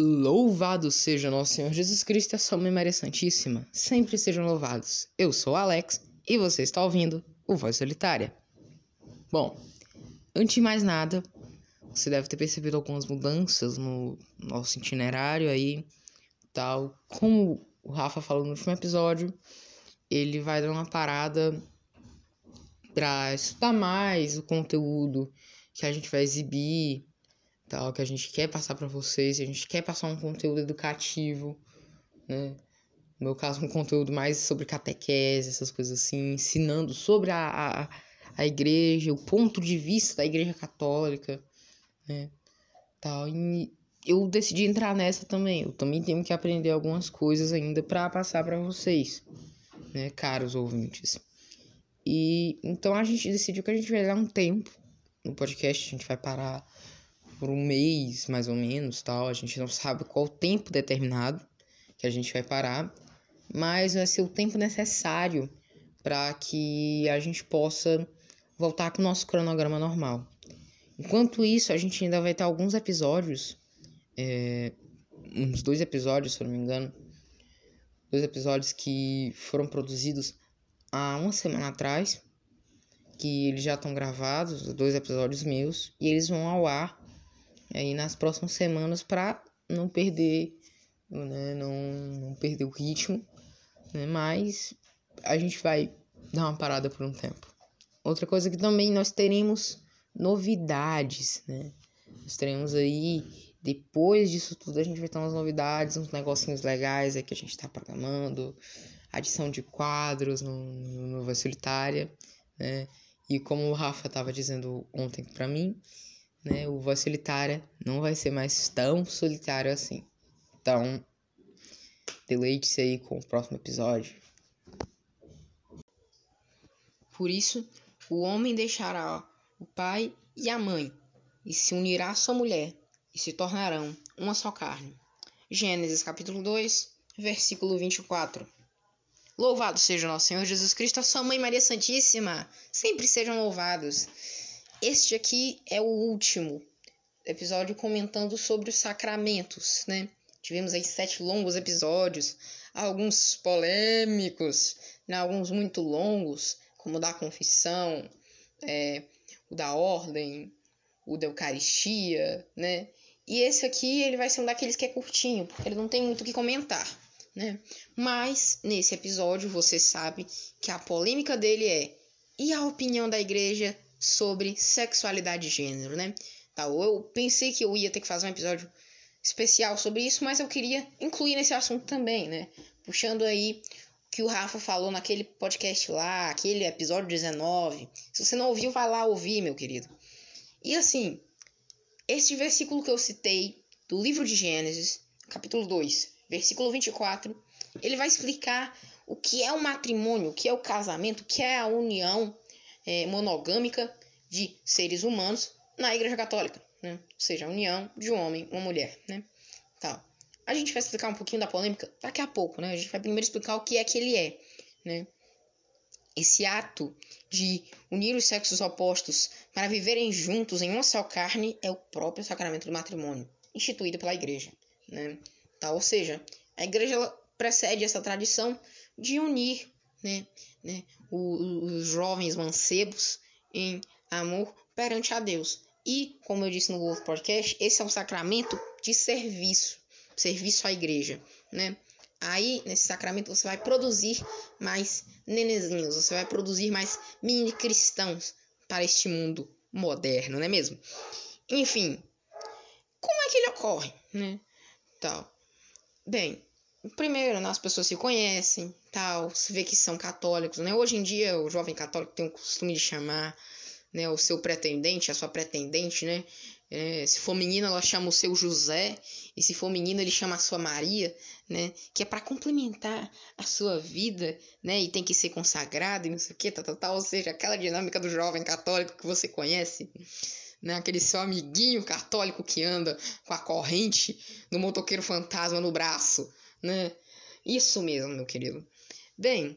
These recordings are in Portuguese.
Louvado seja nosso Senhor Jesus Cristo e a sua mãe Maria Santíssima. Sempre sejam louvados. Eu sou Alex e você está ouvindo o Voz Solitária. Bom, antes de mais nada, você deve ter percebido algumas mudanças no nosso itinerário aí, tal. Como o Rafa falou no último episódio, ele vai dar uma parada para estudar mais o conteúdo que a gente vai exibir tal, que a gente quer passar para vocês, a gente quer passar um conteúdo educativo, né? No meu caso, um conteúdo mais sobre catequese, essas coisas assim, ensinando sobre a, a, a igreja, o ponto de vista da igreja católica, né? Tal, e eu decidi entrar nessa também. Eu também tenho que aprender algumas coisas ainda para passar para vocês, né, caros ouvintes. E então a gente decidiu que a gente vai dar um tempo no podcast, a gente vai parar por um mês, mais ou menos, tal. A gente não sabe qual o tempo determinado que a gente vai parar, mas vai ser o tempo necessário para que a gente possa voltar com o nosso cronograma normal. Enquanto isso, a gente ainda vai ter alguns episódios, é, uns dois episódios, se não me engano, dois episódios que foram produzidos há uma semana atrás, que eles já estão gravados, dois episódios meus, e eles vão ao ar aí nas próximas semanas para não perder, né, não, não perder o ritmo, né, mas a gente vai dar uma parada por um tempo. Outra coisa que também nós teremos novidades, né? Nós teremos aí, depois disso tudo, a gente vai ter umas novidades, uns negocinhos legais aí que a gente está programando, adição de quadros no, no Voz Solitária, né? E como o Rafa estava dizendo ontem para mim, né, o Voz Solitária não vai ser mais tão solitário assim. Então, deleite-se aí com o próximo episódio. Por isso, o homem deixará o pai e a mãe, e se unirá à sua mulher, e se tornarão uma só carne. Gênesis capítulo 2, versículo 24. Louvado seja nosso Senhor Jesus Cristo, a sua mãe Maria Santíssima. Sempre sejam louvados. Este aqui é o último episódio comentando sobre os sacramentos, né? Tivemos aí sete longos episódios, alguns polêmicos, né? alguns muito longos, como o da confissão, é, o da ordem, o da Eucaristia, né? E esse aqui ele vai ser um daqueles que é curtinho, porque ele não tem muito o que comentar, né? Mas nesse episódio você sabe que a polêmica dele é e a opinião da igreja sobre sexualidade e gênero, né? Tá, eu pensei que eu ia ter que fazer um episódio especial sobre isso, mas eu queria incluir nesse assunto também, né? Puxando aí o que o Rafa falou naquele podcast lá, aquele episódio 19. Se você não ouviu, vai lá ouvir, meu querido. E assim, este versículo que eu citei do livro de Gênesis, capítulo 2, versículo 24, ele vai explicar o que é o matrimônio, o que é o casamento, o que é a união é, monogâmica de seres humanos na Igreja Católica, né? Ou seja, a união de um homem e uma mulher, né? Tá. A gente vai explicar um pouquinho da polêmica daqui a pouco, né? A gente vai primeiro explicar o que é que ele é, né? Esse ato de unir os sexos opostos para viverem juntos em uma só carne é o próprio sacramento do matrimônio, instituído pela Igreja, né? Tá? Ou seja, a Igreja precede essa tradição de unir né, né, os jovens mancebos em amor perante a Deus. E, como eu disse no outro podcast, esse é um sacramento de serviço, serviço à igreja, né? Aí, nesse sacramento, você vai produzir mais nenezinhos, você vai produzir mais mini cristãos para este mundo moderno, não é mesmo? Enfim, como é que ele ocorre, né? Tal. Bem, primeiro, né, as pessoas se conhecem, tal, se vê que são católicos, né? Hoje em dia, o jovem católico tem o costume de chamar, né, o seu pretendente, a sua pretendente, né? É, se for menina, ela chama o seu José, e se for menino, ele chama a sua Maria, né? Que é para complementar a sua vida, né? E tem que ser consagrado e não sei o que, tal, tal, tal. Ou seja, aquela dinâmica do jovem católico que você conhece, né? Aquele seu amiguinho católico que anda com a corrente do motoqueiro fantasma no braço, né? Isso mesmo, meu querido. Bem,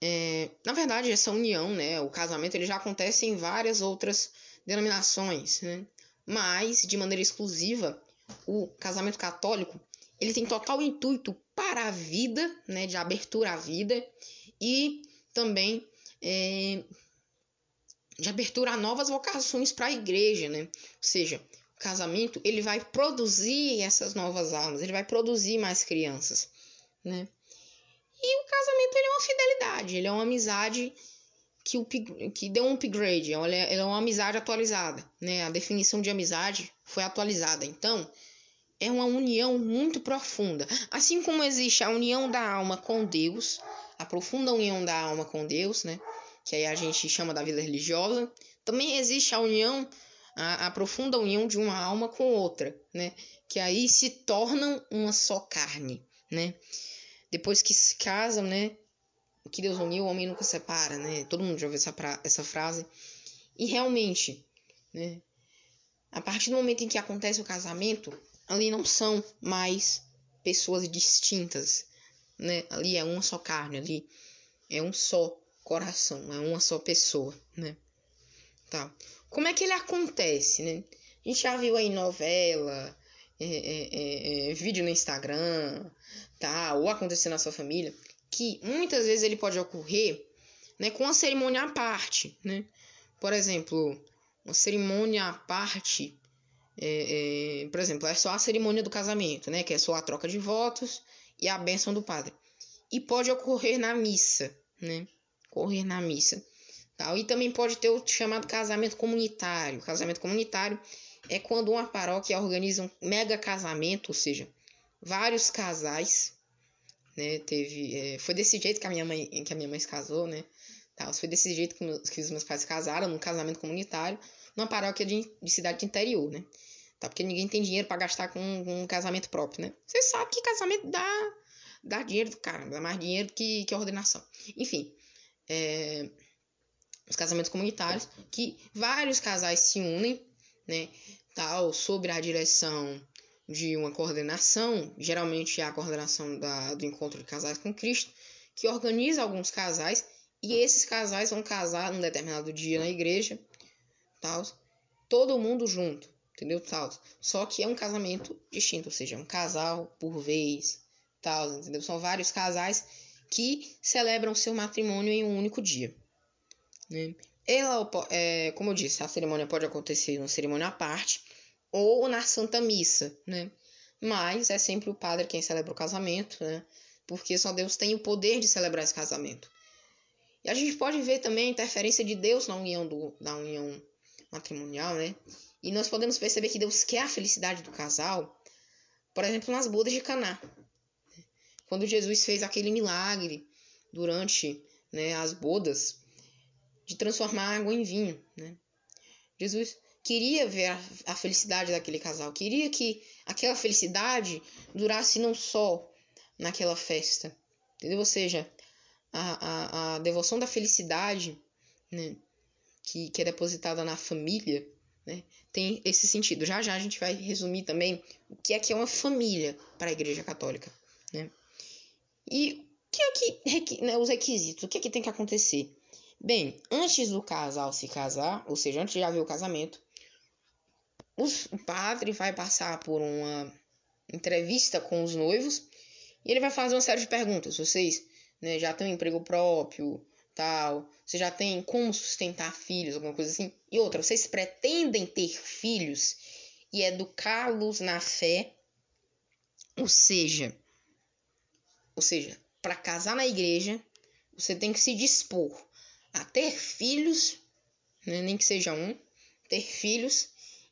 é, na verdade, essa união, né, o casamento, ele já acontece em várias outras denominações, né? Mas, de maneira exclusiva, o casamento católico ele tem total intuito para a vida, né, de abertura à vida e também é, de abertura a novas vocações para a igreja, né? Ou seja, casamento ele vai produzir essas novas almas, ele vai produzir mais crianças, né? E o casamento ele é uma fidelidade, ele é uma amizade que, o, que deu um upgrade, ele é uma amizade atualizada, né? A definição de amizade foi atualizada. Então, é uma união muito profunda. Assim como existe a união da alma com Deus, a profunda união da alma com Deus, né? Que aí a gente chama da vida religiosa. Também existe a união, a, a profunda união de uma alma com outra, né? Que aí se tornam uma só carne, né? Depois que se casam, né? Que Deus uniu, o homem nunca separa, né? Todo mundo já ouviu essa, pra, essa frase. E realmente, né? A partir do momento em que acontece o casamento, ali não são mais pessoas distintas, né? Ali é uma só carne, ali é um só coração, é uma só pessoa, né? Tá. Como é que ele acontece, né? A gente já viu aí novela, é, é, é, é vídeo no Instagram, tá? Ou acontecer na sua família, que muitas vezes ele pode ocorrer, né? Com uma cerimônia à parte, né? Por exemplo, uma cerimônia à parte é, é, por exemplo, é só a cerimônia do casamento, né? Que é só a troca de votos e a bênção do padre. E pode ocorrer na missa, né? Ocorrer na missa. Tal. E também pode ter o chamado casamento comunitário. Casamento comunitário é quando uma paróquia organiza um mega casamento, ou seja, vários casais, né? Teve, é, foi desse jeito que a minha mãe, que a minha mãe se casou, né? Tal. Foi desse jeito que, meus, que os meus pais casaram, num casamento comunitário numa paróquia de, de cidade de interior, né? Tá? Porque ninguém tem dinheiro para gastar com, um casamento próprio, né? Você sabe que casamento dá, dá dinheiro do cara, dá mais dinheiro que, que ordenação. Enfim, é, os casamentos comunitários, que vários casais se unem, né? Tal, sobre a direção de uma coordenação, geralmente é a coordenação da, do encontro de casais com Cristo, que organiza alguns casais e esses casais vão casar num determinado dia na igreja tal, todo mundo junto, entendeu? Tal. Só que é um casamento distinto, ou seja, um casal por vez, tal, entendeu? São vários casais que celebram seu matrimônio em um único dia. Né? Ela, é, como eu disse, a cerimônia pode acontecer numa cerimônia à parte ou na Santa Missa, né? Mas é sempre o padre quem celebra o casamento, né? Porque só Deus tem o poder de celebrar esse casamento. E a gente pode ver também a interferência de Deus na união, do, na união matrimonial, né? E nós podemos perceber que Deus quer a felicidade do casal, por exemplo, nas bodas de Caná. Quando Jesus fez aquele milagre durante né, as bodas de transformar água em vinho, né? Jesus queria ver a, felicidade daquele casal, queria que aquela felicidade durasse não só naquela festa, entendeu? Ou seja, a, a, a devoção da felicidade, né? que, que é depositada na família, né, tem esse sentido. Já já a gente vai resumir também o que é que é uma família para a Igreja Católica. Né? E o que é que, né, os requisitos, o que é que tem que acontecer? Bem, antes do casal se casar, ou seja, antes de haver o casamento, os, o padre vai passar por uma entrevista com os noivos e ele vai fazer uma série de perguntas. Vocês né, já têm um emprego próprio? tal, você já tem como sustentar filhos, alguma coisa assim. E outra, vocês pretendem ter filhos e educá-los na fé, ou seja, ou seja, para casar na igreja, você tem que se dispor a ter filhos, né, nem que seja um, ter filhos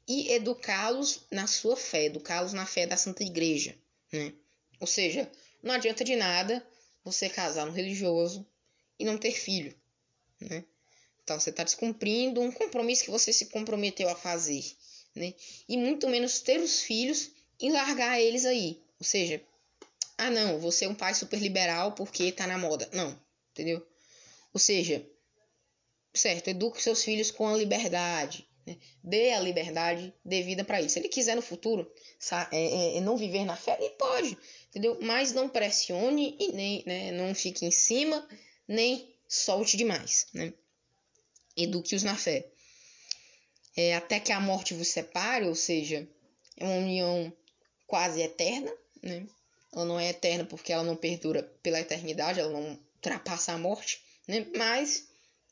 e educá-los na sua fé, educá-los na fé da Santa Igreja, né? Ou seja, não adianta de nada você casar no religioso e não ter filho, né? Então você está descumprindo um compromisso que você se comprometeu a fazer, né? E muito menos ter os filhos e largar eles aí. Ou seja, ah não, você é um pai super liberal porque tá na moda. Não, entendeu? Ou seja, certo, eduque seus filhos com a liberdade. Né? Dê a liberdade devida para ele. Se ele quiser no futuro é, é, é, não viver na fé, ele pode, entendeu? Mas não pressione e nem né, não fique em cima nem solte demais, né? Eduque-os na fé. É, até que a morte vos separe, ou seja, é uma união quase eterna, né? Ela não é eterna porque ela não perdura pela eternidade, ela não ultrapassa a morte, né? Mas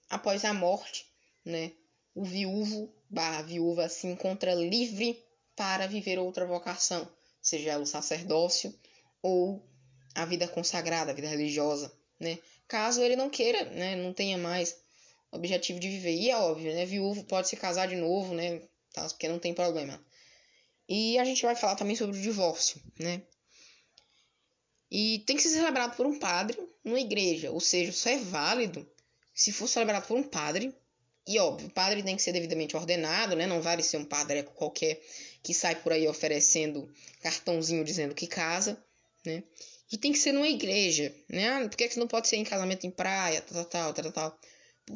após a morte, né, o viúvo barra viúva se encontra livre para viver outra vocação, seja ela o sacerdócio ou a vida consagrada, a vida religiosa, né? Caso ele não queira, né, não tenha mais objetivo de viver. E é óbvio, né, viúvo pode se casar de novo, né, tá? porque não tem problema. E a gente vai falar também sobre o divórcio, né? E tem que ser celebrado por um padre numa igreja, ou seja, só é válido se for celebrado por um padre. E óbvio, o padre tem que ser devidamente ordenado, né? Não vale ser um padre qualquer que sai por aí oferecendo cartãozinho dizendo que casa, né? E tem que ser numa igreja, né? Ah, por que, que não pode ser em casamento em praia, tal, tal, tal, tal?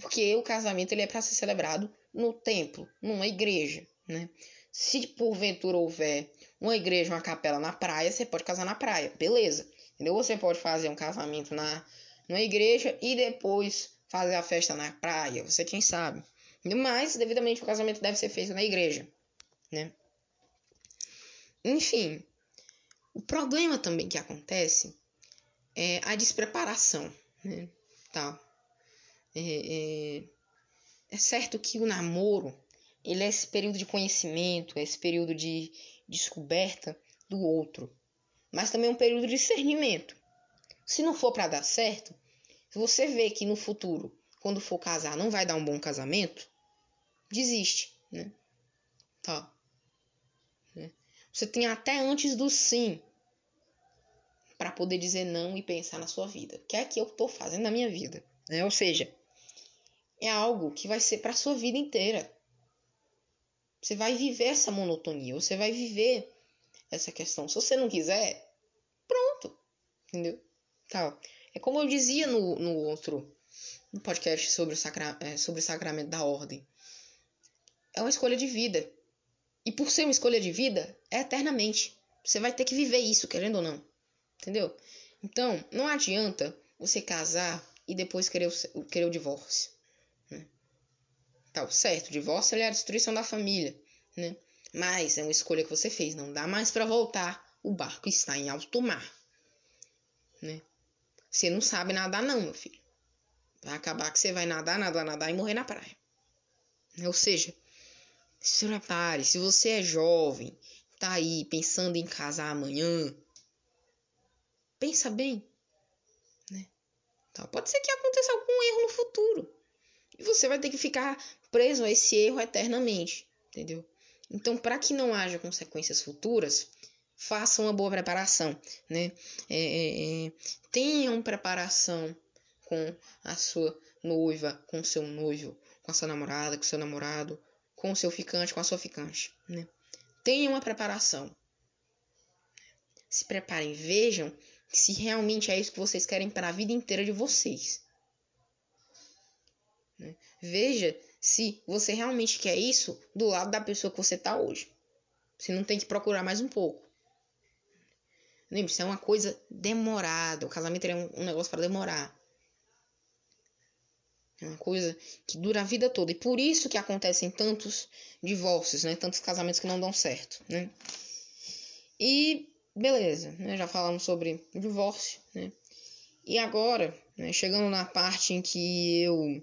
Porque o casamento ele é para ser celebrado no templo, numa igreja, né? Se porventura houver uma igreja, uma capela na praia, você pode casar na praia, beleza. Entendeu? Você pode fazer um casamento na numa igreja e depois fazer a festa na praia, você quem sabe. Mas, devidamente, o casamento deve ser feito na igreja, né? Enfim, o problema também que acontece é a despreparação, né? Tá. É, é, é certo que o namoro ele é esse período de conhecimento, é esse período de descoberta do outro, mas também é um período de discernimento. Se não for para dar certo, se você vê que no futuro, quando for casar, não vai dar um bom casamento, desiste, né? Tá. Né? Você tem até antes do sim para poder dizer não e pensar na sua vida. O que é que eu estou fazendo na minha vida? Né? Ou seja, é algo que vai ser para sua vida inteira. Você vai viver essa monotonia, você vai viver essa questão. Se você não quiser, pronto. Entendeu? Tal. É como eu dizia no, no outro no podcast sobre o, sacra, é, sobre o sacramento da ordem. É uma escolha de vida. E por ser uma escolha de vida, é eternamente. Você vai ter que viver isso, querendo ou não. Entendeu? Então, não adianta você casar e depois querer o, querer o divórcio. Tá, certo, o divórcio é a destruição da família, né? Mas é uma escolha que você fez, não dá mais para voltar. O barco está em alto mar, né? Você não sabe nadar não, meu filho. Vai acabar que você vai nadar, nadar, nadar e morrer na praia. Ou seja, se prepare, se você é jovem, tá aí pensando em casar amanhã, pensa bem, né? Tá, pode ser que aconteça algum erro no futuro. E você vai ter que ficar preso a esse erro eternamente, entendeu? Então, para que não haja consequências futuras, faça uma boa preparação, né? É, é, é, tenham preparação com a sua noiva, com o seu noivo, com a sua namorada, com o seu namorado, com o seu ficante, com a sua ficante, né? Tenham uma preparação. Se preparem, vejam se realmente é isso que vocês querem para a vida inteira de vocês. Né? Veja se você realmente quer isso do lado da pessoa que você está hoje. Você não tem que procurar mais um pouco. Lembre-se, é uma coisa demorada. O casamento é um, um negócio para demorar. É uma coisa que dura a vida toda. E por isso que acontecem tantos divórcios, né? Tantos casamentos que não dão certo, né? E beleza, né? Já falamos sobre divórcio, né? E agora, né? chegando na parte em que eu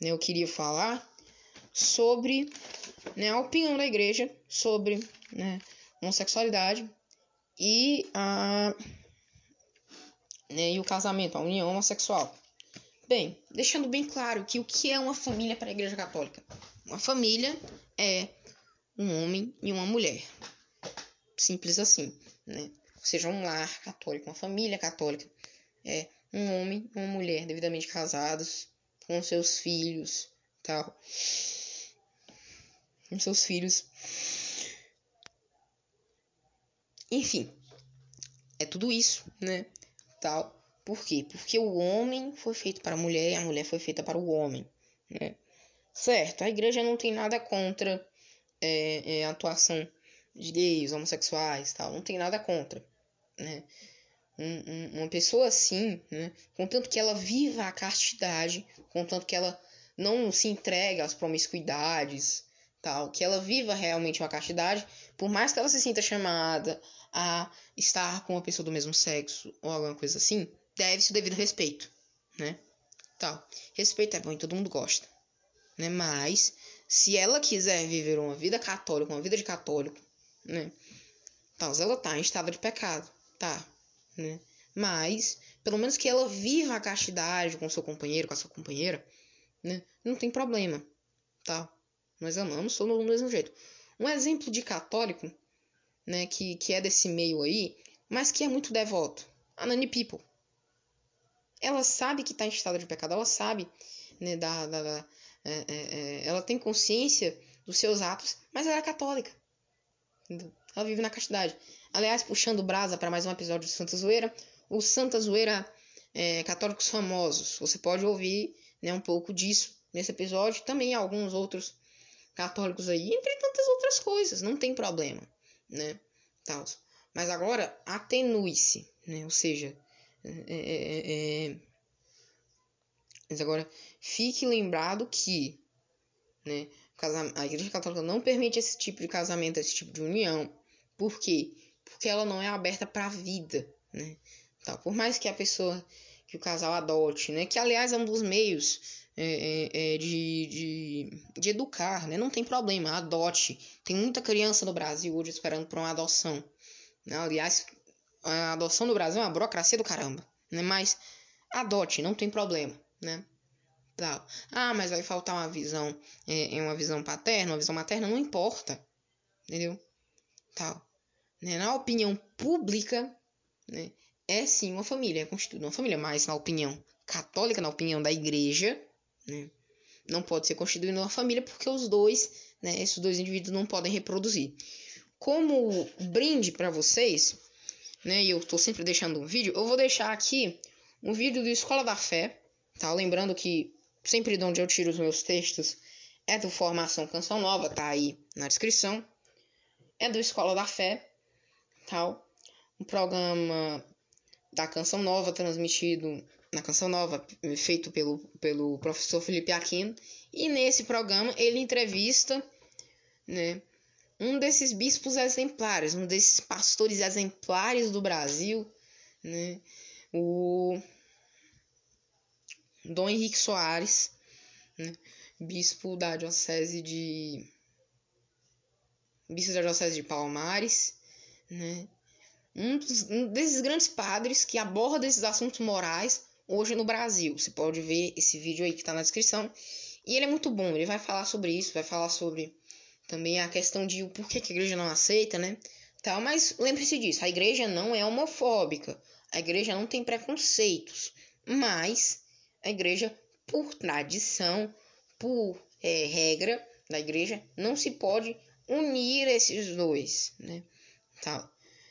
né, eu queria falar sobre né, a opinião da igreja sobre né, homossexualidade e, a, né, e o casamento, a união homossexual. Bem, deixando bem claro que o que é uma família para a igreja católica? Uma família é um homem e uma mulher. Simples assim, né? Ou seja, um lar católico, uma família católica é um homem e uma mulher devidamente casados, com seus filhos, tal. Com seus filhos. Enfim, é tudo isso, né? Tal. Por quê? Porque o homem foi feito para a mulher e a mulher foi feita para o homem, né? Certo, a igreja não tem nada contra é, é, a atuação de gays, homossexuais, tal. Não tem nada contra, né? um, um, uma pessoa assim, né, contanto que ela viva a castidade, contanto que ela não se entregue às promiscuidades, tal, que ela viva realmente uma castidade, por mais que ela se sinta chamada a estar com uma pessoa do mesmo sexo ou alguma coisa assim, deve-se o devido respeito, né? Tal. Respeito é bom e todo mundo gosta, né? Mas se ela quiser viver uma vida católica, uma vida de católico, né? Tal, ela tá em estado de pecado, tá, né? Mas pelo menos que ela viva a castidade com seu companheiro, com a sua companheira, né? Não tem problema, tá? Nós amamos todo mundo do mesmo jeito. Um exemplo de católico, né, que, que é desse meio aí, mas que é muito devoto, a Nani People. Ela sabe que está em estado de pecado, ela sabe, né, da, da, da é, é, é, ela tem consciência dos seus atos, mas ela é católica. Ela vive na castidade. Aliás, puxando brasa para mais um episódio de Santa Zoeira, o Santa Zoeira é, Católicos Famosos. Você pode ouvir né, um pouco disso nesse episódio. Também alguns outros católicos aí, entre tantas outras coisas. Não tem problema, né? Tal. Mas agora, atenue-se, né? Ou seja, é, é, é, é... mas agora fique lembrado que, né? A Igreja Católica não permite esse tipo de casamento, esse tipo de união. Por quê? Porque ela não é aberta para a vida, né? Tá? Por mais que a pessoa, que o casal adote, né? Que aliás é um dos meios é, é, é, de, de, de educar, né? Não tem problema, adote. Tem muita criança no Brasil hoje esperando por uma adoção. Né? Aliás, a adoção no Brasil é uma burocracia do caramba, né? Mas adote, não tem problema, né? Tal. Ah, mas vai faltar uma visão, é, é uma visão paterna, uma visão materna, não importa, entendeu? Tal. Né? Na opinião pública, né? é sim uma família, é constituída uma família, mas na opinião católica, na opinião da igreja, né, não pode ser constituída uma família porque os dois, né, esses dois indivíduos não podem reproduzir. Como brinde para vocês, né, e eu estou sempre deixando um vídeo, eu vou deixar aqui um vídeo do Escola da Fé, tá? Lembrando que sempre de onde eu tiro os meus textos é do Formação Canção Nova, tá aí na descrição. É do Escola da Fé, tal. Um programa da Canção Nova, transmitido na Canção Nova, feito pelo, pelo professor Felipe Aquino. E nesse programa ele entrevista né, um desses bispos exemplares, um desses pastores exemplares do Brasil, né, o Dom Henrique Soares, né, bispo da Diocese de. Bispo da Diocese de Palmares, né, um, dos, um desses grandes padres que aborda esses assuntos morais hoje no Brasil. Você pode ver esse vídeo aí que está na descrição. E ele é muito bom, ele vai falar sobre isso, vai falar sobre também a questão de o porquê que a igreja não aceita, né? Tal, mas lembre-se disso, a igreja não é homofóbica, a igreja não tem preconceitos, mas a igreja, por tradição, por é, regra da igreja, não se pode unir esses dois, né? Tal.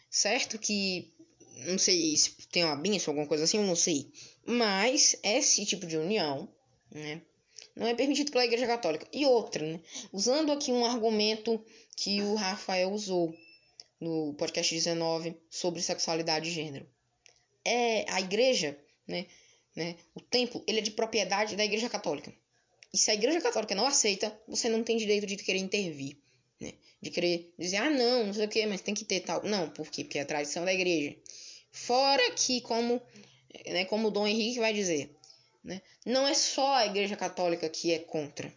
Certo que não sei se tem uma benção, alguma coisa assim, eu não sei. Mas esse tipo de união, né, não é permitido pela Igreja Católica. E outra, né, usando aqui um argumento que o Rafael usou no podcast 19 sobre sexualidade e gênero. É a igreja, né, né, o templo, ele é de propriedade da Igreja Católica. E se a Igreja Católica não aceita, você não tem direito de querer intervir né? De querer dizer, ah, não, não sei o que, mas tem que ter tal. Não, por quê? Porque é a tradição da igreja. Fora que, como, né, como o Dom Henrique vai dizer, né, não é só a igreja católica que é contra.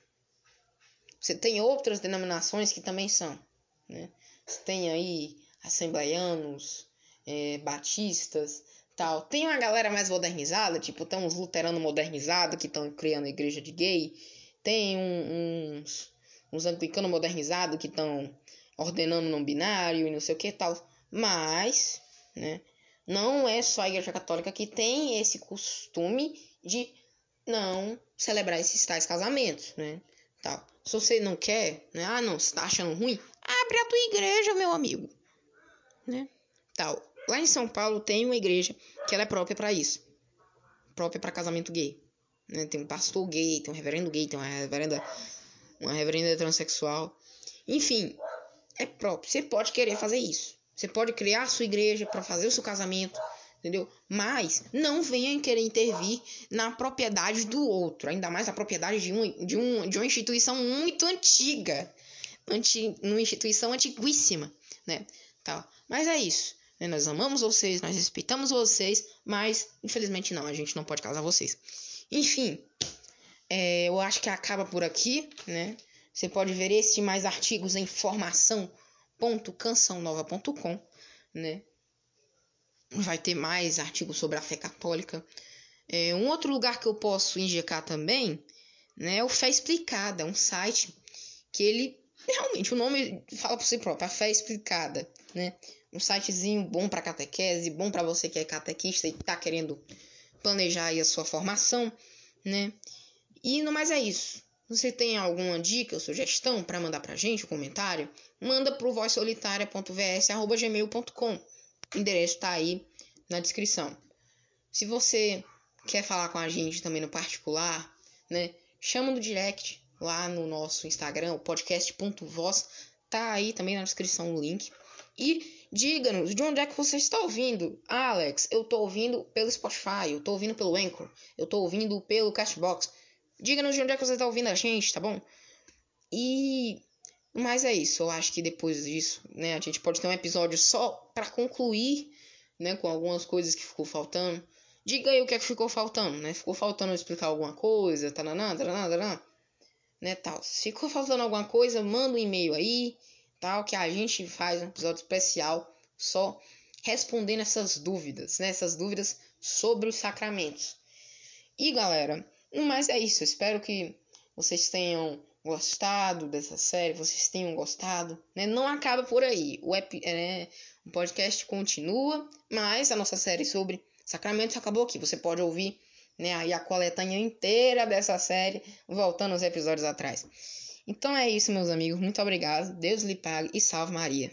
Você tem outras denominações que também são. Né? Você tem aí assembleianos, é, batistas, tal. Tem uma galera mais modernizada, tipo, tem uns luteranos modernizados que estão criando a igreja de gay. Tem um, uns uns anglicanos modernizados que estão ordenando não binário e não sei o que tal. Mas, né, não é só a Igreja Católica que tem esse costume de não celebrar esses tais casamentos, né? Tal. Se você não quer, né? Ah, não, você tá achando ruim? Abre a tua igreja, meu amigo. Né? Tal. Lá em São Paulo tem uma igreja que ela é própria para isso. Própria para casamento gay. Né? Tem um pastor gay, tem um reverendo gay, tem uma reverenda uma reverenda transexual. Enfim, é próprio. Você pode querer fazer isso. Você pode criar sua igreja para fazer o seu casamento, entendeu? Mas não venha querer intervir na propriedade do outro, ainda mais a propriedade de, um, de, um, de uma instituição muito antiga. anti, numa instituição antiguíssima, né? Tal. Mas é isso. Né? Nós amamos vocês, nós respeitamos vocês, mas infelizmente não, a gente não pode casar vocês. Enfim, é, eu acho que acaba por aqui, né? Você pode ver esse e mais artigos em formação.cançãonova.com, né? Vai ter mais artigos sobre a fé católica. É, um outro lugar que eu posso indicar também né, é o Fé Explicada, um site que ele realmente o nome fala por si próprio, a Fé Explicada, né? Um sitezinho bom para catequese, bom para você que é catequista e está querendo planejar aí a sua formação, né? E no mais é isso. Você tem alguma dica ou sugestão para mandar para a gente, um comentário? Manda para o vozsolitaria.vs@gmail.com. O endereço está aí na descrição. Se você quer falar com a gente também no particular, né? Chama no direct lá no nosso Instagram, o podcast.voz, tá aí também na descrição o link. E diga-nos de onde é que você está ouvindo. Ah, Alex, eu tô ouvindo pelo Spotify, eu tô ouvindo pelo Anchor, eu tô ouvindo pelo Castbox. Diga-nos de onde é que você está ouvindo a gente, tá bom? E mas é isso, eu acho que depois disso, né, a gente pode ter um episódio só para concluir, né, com algumas coisas que ficou faltando. Diga aí o que é que ficou faltando, né? Ficou faltando explicar alguma coisa, taranã, taranã, taranã, né, tal. Se ficou faltando alguma coisa, manda um e-mail aí, tal, que a gente faz um episódio especial só respondendo essas dúvidas, né? Essas dúvidas sobre os sacramentos. E galera, mas é isso. Espero que vocês tenham gostado dessa série, vocês tenham gostado. Né? Não acaba por aí. O, ep, é, o podcast continua, mas a nossa série sobre sacramentos acabou aqui. Você pode ouvir né, aí a coletânea inteira dessa série, voltando aos episódios atrás. Então é isso, meus amigos. Muito obrigado. Deus lhe pague e salve Maria.